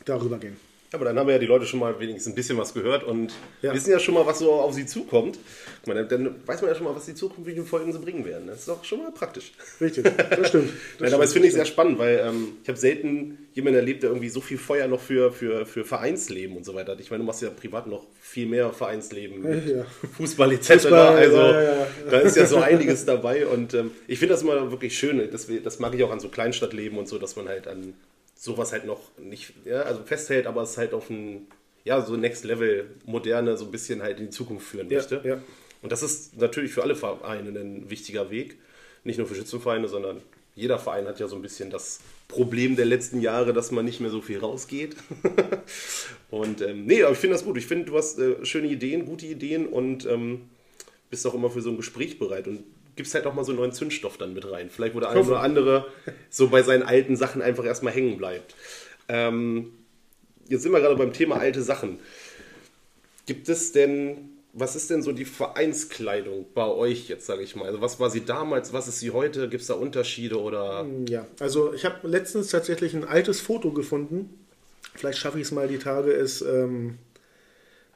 darüber gehen. Aber dann haben ja die Leute schon mal wenigstens ein bisschen was gehört und ja. wissen ja schon mal, was so auf sie zukommt. Meine, dann weiß man ja schon mal, was die zukünftigen Folgen so bringen werden. Das ist doch schon mal praktisch. Richtig, das stimmt. Das Nein, aber das finde ich sehr spannend, weil ähm, ich habe selten jemanden erlebt, der irgendwie so viel Feuer noch für, für, für Vereinsleben und so weiter hat. Ich meine, du machst ja privat noch viel mehr Vereinsleben ja. Fußball etc. Fußball, also ja, da ist ja so einiges dabei und ähm, ich finde das immer wirklich schön. Das, das mag ich auch an so Kleinstadtleben und so, dass man halt an sowas halt noch nicht, ja, also festhält, aber es halt auf ein, ja, so Next Level moderne, so ein bisschen halt in die Zukunft führen möchte. Ja, ja. Und das ist natürlich für alle Vereine ein wichtiger Weg. Nicht nur für Schützenvereine, sondern jeder Verein hat ja so ein bisschen das Problem der letzten Jahre, dass man nicht mehr so viel rausgeht. und ähm, nee, aber ich finde das gut. Ich finde, du hast äh, schöne Ideen, gute Ideen und ähm, bist auch immer für so ein Gespräch bereit. Und gibst halt auch mal so einen neuen Zündstoff dann mit rein. Vielleicht, wo der eine oder andere so bei seinen alten Sachen einfach erstmal hängen bleibt. Ähm, jetzt sind wir gerade beim Thema alte Sachen. Gibt es denn, was ist denn so die Vereinskleidung bei euch jetzt, sage ich mal? Also was war sie damals, was ist sie heute? Gibt es da Unterschiede oder? Ja, also ich habe letztens tatsächlich ein altes Foto gefunden. Vielleicht schaffe ich es mal die Tage, es ähm,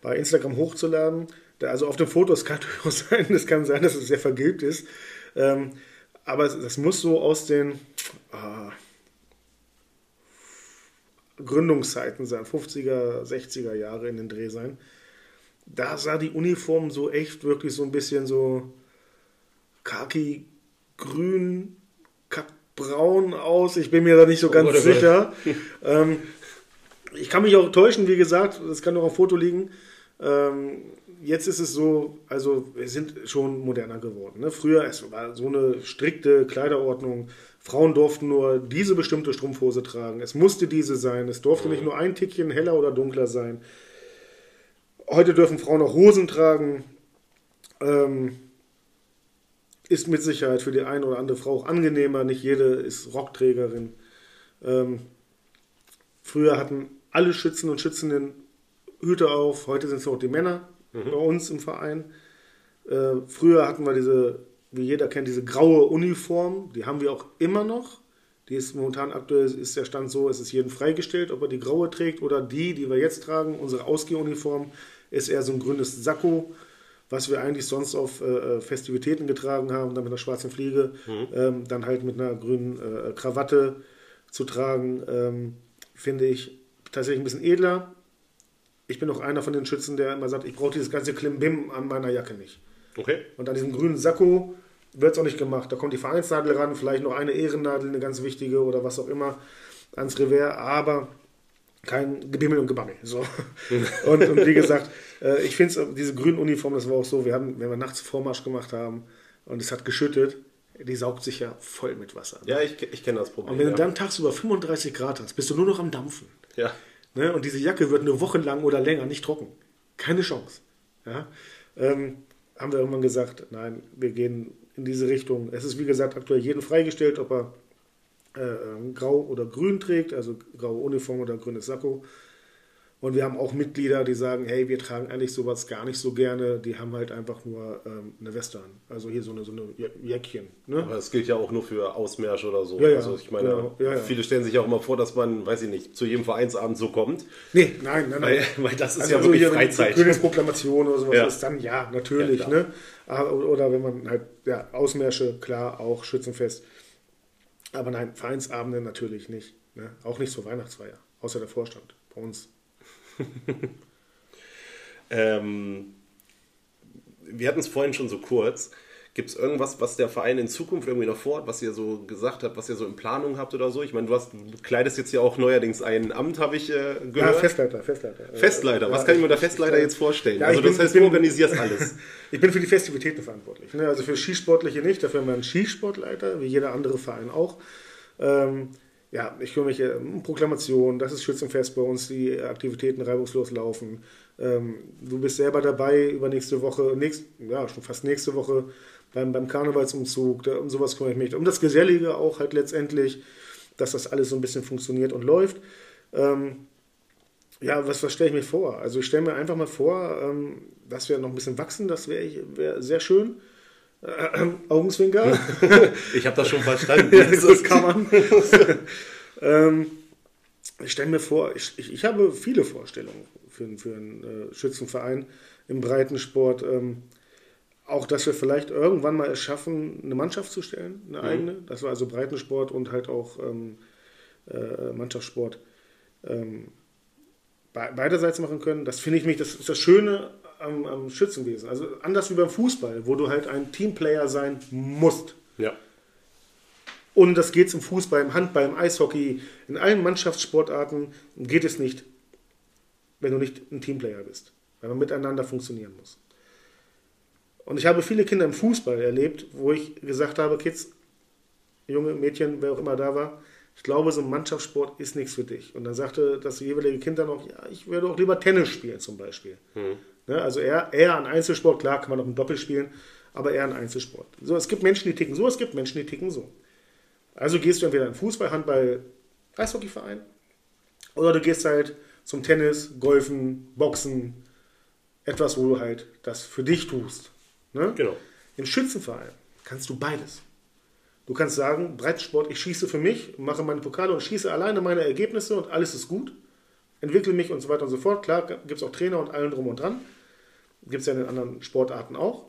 bei Instagram hochzuladen also auf dem Foto, es kann durchaus sein, es kann sein, dass es sehr vergilbt ist. Ähm, aber das muss so aus den ah, Gründungszeiten sein, 50er, 60er Jahre in den Dreh sein. Da sah die Uniform so echt wirklich so ein bisschen so khaki grün, kackbraun aus. Ich bin mir da nicht so ganz oh, sicher. ähm, ich kann mich auch täuschen, wie gesagt, das kann doch auf Foto liegen. Ähm, jetzt ist es so, also wir sind schon moderner geworden. Ne? Früher es war so eine strikte Kleiderordnung. Frauen durften nur diese bestimmte Strumpfhose tragen. Es musste diese sein. Es durfte nicht nur ein Tickchen heller oder dunkler sein. heute dürfen Frauen auch Hosen tragen. Ähm, ist mit Sicherheit für die eine oder andere Frau auch angenehmer. Nicht jede ist Rockträgerin. Ähm, früher hatten alle Schützen und Schützinnen Hüte auf. Heute sind es auch die Männer mhm. bei uns im Verein. Äh, früher hatten wir diese, wie jeder kennt, diese graue Uniform. Die haben wir auch immer noch. Die ist momentan aktuell ist der Stand so, es ist jedem freigestellt, ob er die graue trägt oder die, die wir jetzt tragen. Unsere Ausgehuniform ist eher so ein grünes Sakko, was wir eigentlich sonst auf äh, Festivitäten getragen haben, dann mit einer schwarzen Fliege, mhm. ähm, dann halt mit einer grünen äh, Krawatte zu tragen, ähm, finde ich tatsächlich ein bisschen edler. Ich bin auch einer von den Schützen, der immer sagt, ich brauche dieses ganze Klimbim an meiner Jacke nicht. Okay. Und an diesem grünen Sakko wird es auch nicht gemacht. Da kommt die Vereinsnadel ran, vielleicht noch eine Ehrennadel, eine ganz wichtige oder was auch immer ans Revers, aber kein Gebimmel und Gebammel. So. und, und wie gesagt, äh, ich finde diese grünen Uniform, das war auch so, wir haben, wenn wir nachts Vormarsch gemacht haben und es hat geschüttet, die saugt sich ja voll mit Wasser. Ne? Ja, ich, ich kenne das Problem. Und wenn ja. du dann tagsüber 35 Grad hast, bist du nur noch am Dampfen. Ja. Ne? Und diese Jacke wird eine Woche lang oder länger nicht trocken. Keine Chance. Ja? Ähm, haben wir irgendwann gesagt, nein, wir gehen in diese Richtung. Es ist wie gesagt aktuell jeden freigestellt, ob er äh, grau oder grün trägt, also graue Uniform oder grünes Sakko. Und wir haben auch Mitglieder, die sagen, hey, wir tragen eigentlich sowas gar nicht so gerne. Die haben halt einfach nur ähm, eine Weste an. Also hier so eine, so eine Jäckchen. Ne? Aber das gilt ja auch nur für Ausmärsche oder so. Ja, ja, also ich meine, genau. ja, viele stellen sich auch immer vor, dass man, weiß ich nicht, zu jedem Vereinsabend so kommt. Nee, nein, nein, nein. Weil, weil das ist also ja also wirklich hier, Freizeit. Königsproklamation oder sowas ist dann, ja, natürlich. ne? Oder wenn man halt, ja, Ausmärsche, klar, auch Schützenfest. Aber nein, Vereinsabende natürlich nicht. Ne? Auch nicht zur Weihnachtsfeier, außer der Vorstand. Bei uns ähm, wir hatten es vorhin schon so kurz. Gibt es irgendwas, was der Verein in Zukunft irgendwie noch vorhat, was ihr so gesagt habt, was ihr so in Planung habt oder so? Ich meine, du, hast, du kleidest jetzt ja auch neuerdings ein Amt, habe ich äh, gehört. Ja, Festleiter, Festleiter. Festleiter, was ja, kann ich mir unter Festleiter jetzt vorstellen? Ja, also das bin, heißt, du organisierst alles. ich bin für die Festivitäten verantwortlich. Ne? Also für Skisportliche nicht, dafür haben wir einen Skisportleiter, wie jeder andere Verein auch. Ähm, ja, ich kümmere mich um Proklamationen, das ist Schützenfest bei uns, die Aktivitäten reibungslos laufen. Ähm, du bist selber dabei über nächste Woche, nächst, ja, schon fast nächste Woche beim, beim Karnevalsumzug, da, um sowas kümmere ich mich. Um das Gesellige auch halt letztendlich, dass das alles so ein bisschen funktioniert und läuft. Ähm, ja, was, was stelle ich mir vor? Also ich stelle mir einfach mal vor, ähm, dass wir noch ein bisschen wachsen, das wäre wär sehr schön. Äh, Augenzwinker. ich habe das schon verstanden. das kann man. ähm, ich stelle mir vor, ich, ich, ich, habe viele Vorstellungen für, für einen äh, Schützenverein im Breitensport. Ähm, auch, dass wir vielleicht irgendwann mal es schaffen, eine Mannschaft zu stellen, eine mhm. eigene. Das war also Breitensport und halt auch ähm, äh, Mannschaftssport ähm, beiderseits machen können. Das finde ich mich, das ist das Schöne am, am Schützenwesen. Also anders wie beim Fußball, wo du halt ein Teamplayer sein musst. Ja. Und das geht es im Fußball, im Handball, im Eishockey, in allen Mannschaftssportarten geht es nicht, wenn du nicht ein Teamplayer bist, weil man miteinander funktionieren muss. Und ich habe viele Kinder im Fußball erlebt, wo ich gesagt habe, Kids, junge Mädchen, wer auch immer da war, ich glaube, so ein Mannschaftssport ist nichts für dich. Und dann sagte das jeweilige Kind dann noch, ja, ich würde auch lieber Tennis spielen zum Beispiel. Hm. Ne, also eher, eher ein Einzelsport, klar kann man auch im Doppel spielen, aber eher ein Einzelsport. So, es gibt Menschen, die ticken so, es gibt Menschen, die ticken so. Also gehst du entweder in Fußball, Handball, Eishockeyverein oder du gehst halt zum Tennis, Golfen, Boxen, etwas, wo du halt das für dich tust. Ne? Genau. Im Schützenverein kannst du beides. Du kannst sagen, Breitsport, ich schieße für mich, mache meine Pokale und schieße alleine meine Ergebnisse und alles ist gut entwickle mich und so weiter und so fort. Klar, gibt es auch Trainer und allen drum und dran. Gibt es ja in den anderen Sportarten auch.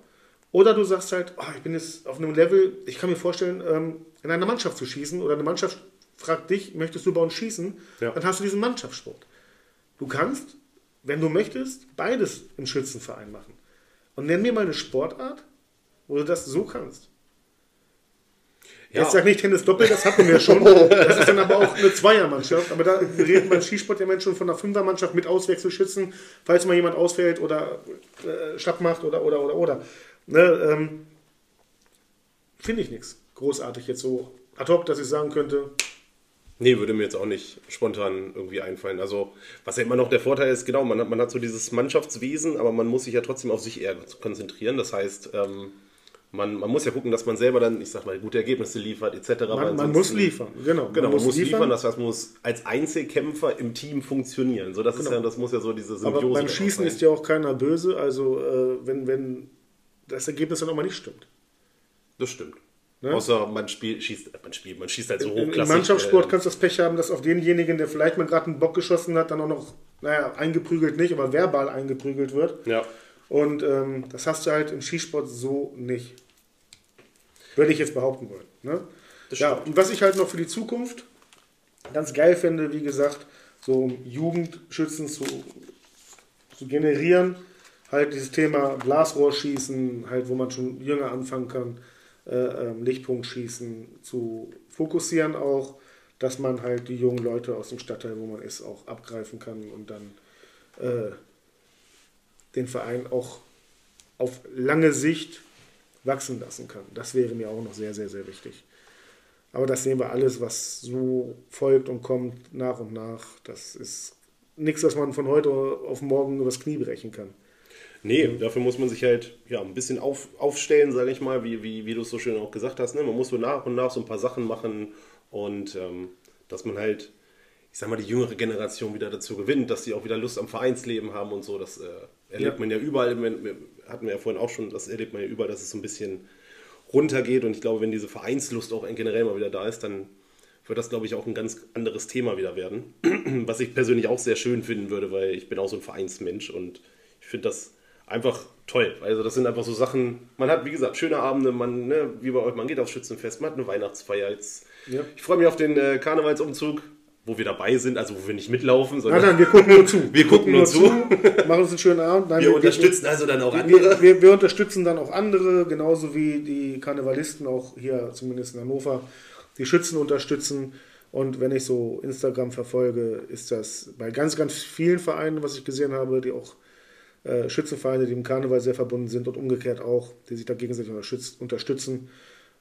Oder du sagst halt, oh, ich bin jetzt auf einem Level, ich kann mir vorstellen, ähm, in einer Mannschaft zu schießen oder eine Mannschaft fragt dich, möchtest du bei uns schießen? Ja. Dann hast du diesen Mannschaftssport. Du kannst, wenn du möchtest, beides im Schützenverein machen. Und nenn mir mal eine Sportart, wo du das so kannst. Ja. Jetzt sag nicht Tennis Doppel, das hatten wir schon. Das ist dann aber auch eine Zweiermannschaft. Aber da reden beim Skisport ja Menschen von einer Fünfermannschaft mit Auswechselschützen, falls mal jemand ausfällt oder äh, schlapp macht oder, oder, oder, oder. Ne, ähm, Finde ich nichts großartig jetzt so ad hoc, dass ich sagen könnte, Nee, würde mir jetzt auch nicht spontan irgendwie einfallen. Also, was ja immer noch der Vorteil ist, genau, man hat, man hat so dieses Mannschaftswesen, aber man muss sich ja trotzdem auf sich eher konzentrieren. Das heißt, ähm, man, man muss ja gucken, dass man selber dann, ich sag mal, gute Ergebnisse liefert, etc. Man, man muss liefern, genau. Genau, man, muss, muss liefern. liefern. Das heißt, man muss als Einzelkämpfer im Team funktionieren. So, das, genau. ist ja, das muss ja so diese Symbiose Aber beim Schießen ist ja auch keiner böse, also äh, wenn, wenn das Ergebnis dann auch mal nicht stimmt. Das stimmt. Ne? Außer man spielt, schießt, man spielt, man schießt halt so hochklassig. Im Mannschaftssport äh, kannst du das Pech haben, dass auf denjenigen, der vielleicht mal gerade einen Bock geschossen hat, dann auch noch, naja, eingeprügelt nicht, aber verbal eingeprügelt wird. Ja. Und ähm, das hast du halt im Skisport so nicht. Würde ich jetzt behaupten wollen. Ne? ja, und was ich halt noch für die Zukunft ganz geil finde, wie gesagt, so Jugendschützen zu, zu generieren, halt dieses Thema Blasrohrschießen, halt, wo man schon jünger anfangen kann äh, ähm, Lichtpunktschießen zu fokussieren auch, dass man halt die jungen Leute aus dem Stadtteil, wo man ist, auch abgreifen kann und dann äh, den Verein auch auf lange Sicht wachsen lassen kann. Das wäre mir auch noch sehr, sehr, sehr wichtig. Aber das sehen wir alles, was so folgt und kommt nach und nach. Das ist nichts, was man von heute auf morgen übers Knie brechen kann. Nee, dafür muss man sich halt ja, ein bisschen auf, aufstellen, sage ich mal, wie, wie, wie du es so schön auch gesagt hast. Ne? Man muss so nach und nach so ein paar Sachen machen und ähm, dass man halt, ich sag mal, die jüngere Generation wieder dazu gewinnt, dass sie auch wieder Lust am Vereinsleben haben und so. Das äh, erlebt ja. man ja überall. Hatten wir ja vorhin auch schon, das erlebt man ja überall, dass es so ein bisschen runtergeht. Und ich glaube, wenn diese Vereinslust auch generell mal wieder da ist, dann wird das, glaube ich, auch ein ganz anderes Thema wieder werden. Was ich persönlich auch sehr schön finden würde, weil ich bin auch so ein Vereinsmensch und ich finde das einfach toll. Also das sind einfach so Sachen, man hat, wie gesagt, schöne Abende, man, ne, wie bei euch, man geht aufs Schützenfest, man hat eine Weihnachtsfeier. Jetzt, ja. Ich freue mich auf den äh, Karnevalsumzug, wo wir dabei sind, also wo wir nicht mitlaufen, sondern... Nein, nein, wir gucken nur zu. wir gucken nur zu. machen uns einen schönen Abend. Nein, wir, wir, unterstützen also dann auch andere. Wir, wir, wir, unterstützen dann auch andere, genauso wie die Karnevalisten auch hier, zumindest in Hannover, die Schützen unterstützen. Und wenn ich so Instagram verfolge, ist das bei ganz, ganz vielen Vereinen, was ich gesehen habe, die auch äh, Schützenvereine, die im Karneval sehr verbunden sind und umgekehrt auch, die sich da gegenseitig unterstützen.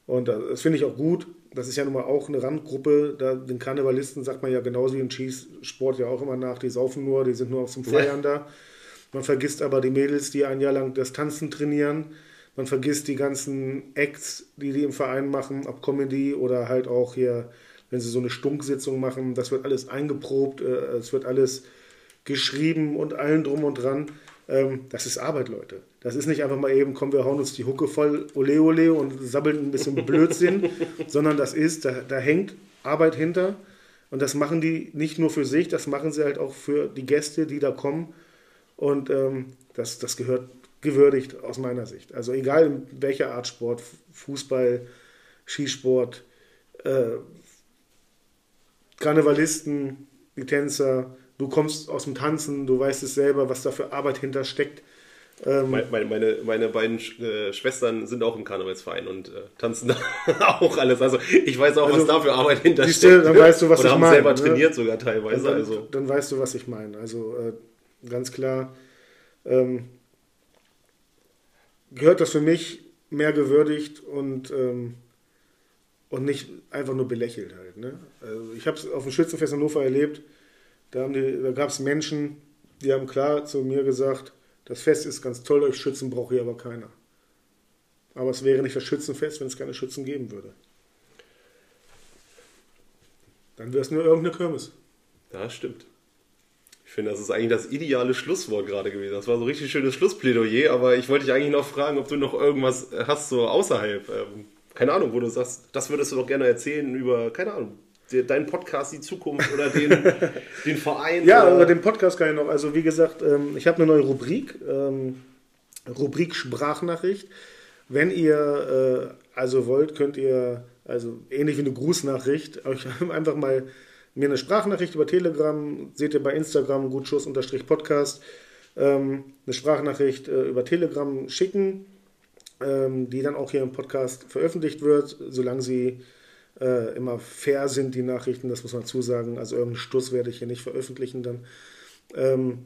Und das finde ich auch gut. Das ist ja nun mal auch eine Randgruppe. Da, den Karnevalisten sagt man ja genauso wie im Schießsport ja auch immer nach, die saufen nur, die sind nur zum Feiern ja. da. Man vergisst aber die Mädels, die ein Jahr lang das Tanzen trainieren. Man vergisst die ganzen Acts, die die im Verein machen, ob Comedy oder halt auch hier, wenn sie so eine Stunksitzung machen. Das wird alles eingeprobt, äh, es wird alles geschrieben und allen drum und dran. Ähm, das ist Arbeit, Leute. Das ist nicht einfach mal eben, komm, wir hauen uns die Hucke voll, ole ole und sabbeln ein bisschen Blödsinn, sondern das ist, da, da hängt Arbeit hinter. Und das machen die nicht nur für sich, das machen sie halt auch für die Gäste, die da kommen. Und ähm, das, das gehört gewürdigt aus meiner Sicht. Also egal in welcher Art Sport, Fußball, Skisport, äh, Karnevalisten, die Tänzer, du kommst aus dem Tanzen, du weißt es selber, was da für Arbeit hintersteckt. Ähm, meine, meine, meine, beiden äh, Schwestern sind auch im Karnevalsverein und äh, tanzen da auch alles. Also ich weiß auch, also, was da für Arbeit hintersteckt. Dann weißt du, was Oder ich haben meine. selber ne? trainiert sogar teilweise. Dann, also. dann weißt du, was ich meine. Also äh, ganz klar ähm, gehört das für mich mehr gewürdigt und, ähm, und nicht einfach nur belächelt halt. Ne? Also ich habe es auf dem Schützenfest Hannover erlebt da, da gab es Menschen, die haben klar zu mir gesagt, das Fest ist ganz toll, euch Schützen braucht hier aber keiner. Aber es wäre nicht das Schützenfest, wenn es keine Schützen geben würde. Dann wäre es nur irgendeine Kirmes. Ja, stimmt. Ich finde, das ist eigentlich das ideale Schlusswort gerade gewesen. Das war so ein richtig schönes Schlussplädoyer, aber ich wollte dich eigentlich noch fragen, ob du noch irgendwas hast so außerhalb. Ähm, keine Ahnung, wo du sagst, das würdest du doch gerne erzählen über, keine Ahnung, deinen Podcast die Zukunft oder den, den Verein? Ja, oder? den Podcast kann ich noch. Also wie gesagt, ähm, ich habe eine neue Rubrik, ähm, Rubrik Sprachnachricht. Wenn ihr äh, also wollt, könnt ihr, also ähnlich wie eine Grußnachricht, euch einfach mal mir eine Sprachnachricht über Telegram, seht ihr bei Instagram gutschuss-podcast, ähm, eine Sprachnachricht äh, über Telegram schicken, die dann auch hier im Podcast veröffentlicht wird, solange sie äh, immer fair sind, die Nachrichten, das muss man zusagen. Also irgendeinen Stuss werde ich hier nicht veröffentlichen dann. Ähm,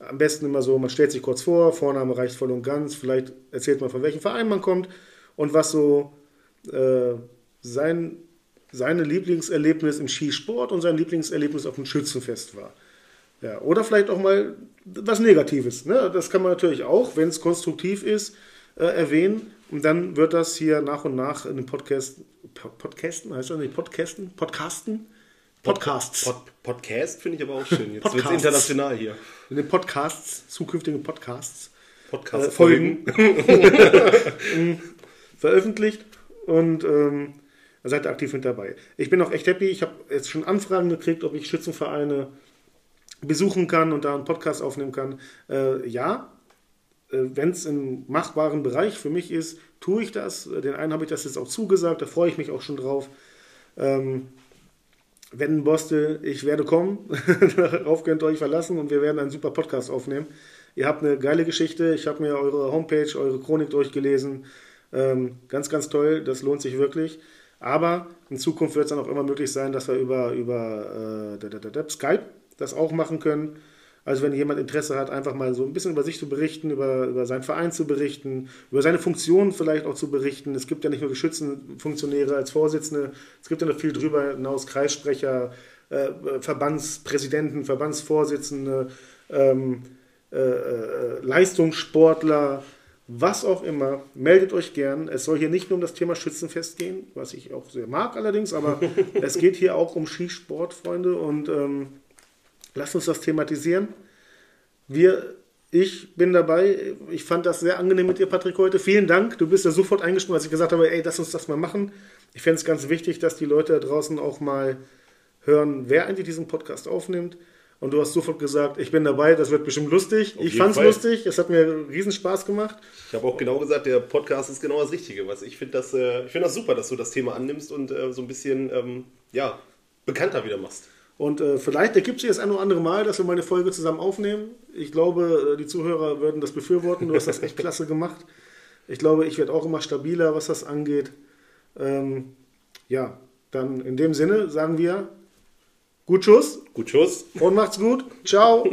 am besten immer so, man stellt sich kurz vor, Vorname reicht voll und ganz, vielleicht erzählt man, von welchem Verein man kommt und was so äh, sein seine Lieblingserlebnis im Skisport und sein Lieblingserlebnis auf dem Schützenfest war. Ja, oder vielleicht auch mal was Negatives. Ne? Das kann man natürlich auch, wenn es konstruktiv ist, äh, erwähnen. Und dann wird das hier nach und nach in den Podcast, Podcasten, heißt das nicht Podcasten? Podcasten? Podcasts. Pod, Pod, Podcast finde ich aber auch schön. Jetzt wird es international hier. In den Podcasts, zukünftigen Podcasts. Podcast-Folgen. Äh, veröffentlicht und ähm, seid aktiv mit dabei. Ich bin auch echt happy. Ich habe jetzt schon Anfragen gekriegt, ob ich Schützenvereine besuchen kann und da einen Podcast aufnehmen kann. Äh, ja, wenn es im machbaren Bereich für mich ist, tue ich das. Den einen habe ich das jetzt auch zugesagt, da freue ich mich auch schon drauf. Ähm, wenn Bostel, ich werde kommen, darauf könnt ihr euch verlassen und wir werden einen super Podcast aufnehmen. Ihr habt eine geile Geschichte, ich habe mir eure Homepage, eure Chronik durchgelesen. Ähm, ganz, ganz toll, das lohnt sich wirklich. Aber in Zukunft wird es dann auch immer möglich sein, dass wir über, über äh, Skype das auch machen können. Also wenn jemand Interesse hat, einfach mal so ein bisschen über sich zu berichten, über, über seinen Verein zu berichten, über seine Funktionen vielleicht auch zu berichten. Es gibt ja nicht nur Geschützenfunktionäre als Vorsitzende, es gibt ja noch viel drüber hinaus, Kreissprecher, äh, Verbandspräsidenten, Verbandsvorsitzende, ähm, äh, äh, Leistungssportler, was auch immer, meldet euch gern. Es soll hier nicht nur um das Thema Schützenfest gehen, was ich auch sehr mag allerdings, aber es geht hier auch um Skisport, Freunde, und ähm, Lasst uns das thematisieren. Wir, ich bin dabei. Ich fand das sehr angenehm mit dir, Patrick, heute. Vielen Dank. Du bist ja sofort eingesprungen, als ich gesagt habe, ey, lass uns das mal machen. Ich fände es ganz wichtig, dass die Leute da draußen auch mal hören, wer eigentlich diesen Podcast aufnimmt. Und du hast sofort gesagt, ich bin dabei, das wird bestimmt lustig. Auf ich fand es lustig, es hat mir riesen Spaß gemacht. Ich habe auch genau gesagt, der Podcast ist genau das Richtige. Was ich finde das, äh, find das super, dass du das Thema annimmst und äh, so ein bisschen ähm, ja, bekannter wieder machst. Und äh, vielleicht ergibt sich das ein oder andere Mal, dass wir mal eine Folge zusammen aufnehmen. Ich glaube, äh, die Zuhörer würden das befürworten. Du hast das echt klasse gemacht. Ich glaube, ich werde auch immer stabiler, was das angeht. Ähm, ja, dann in dem Sinne sagen wir gut Schuss. Gut Schuss. Und macht's gut. Ciao.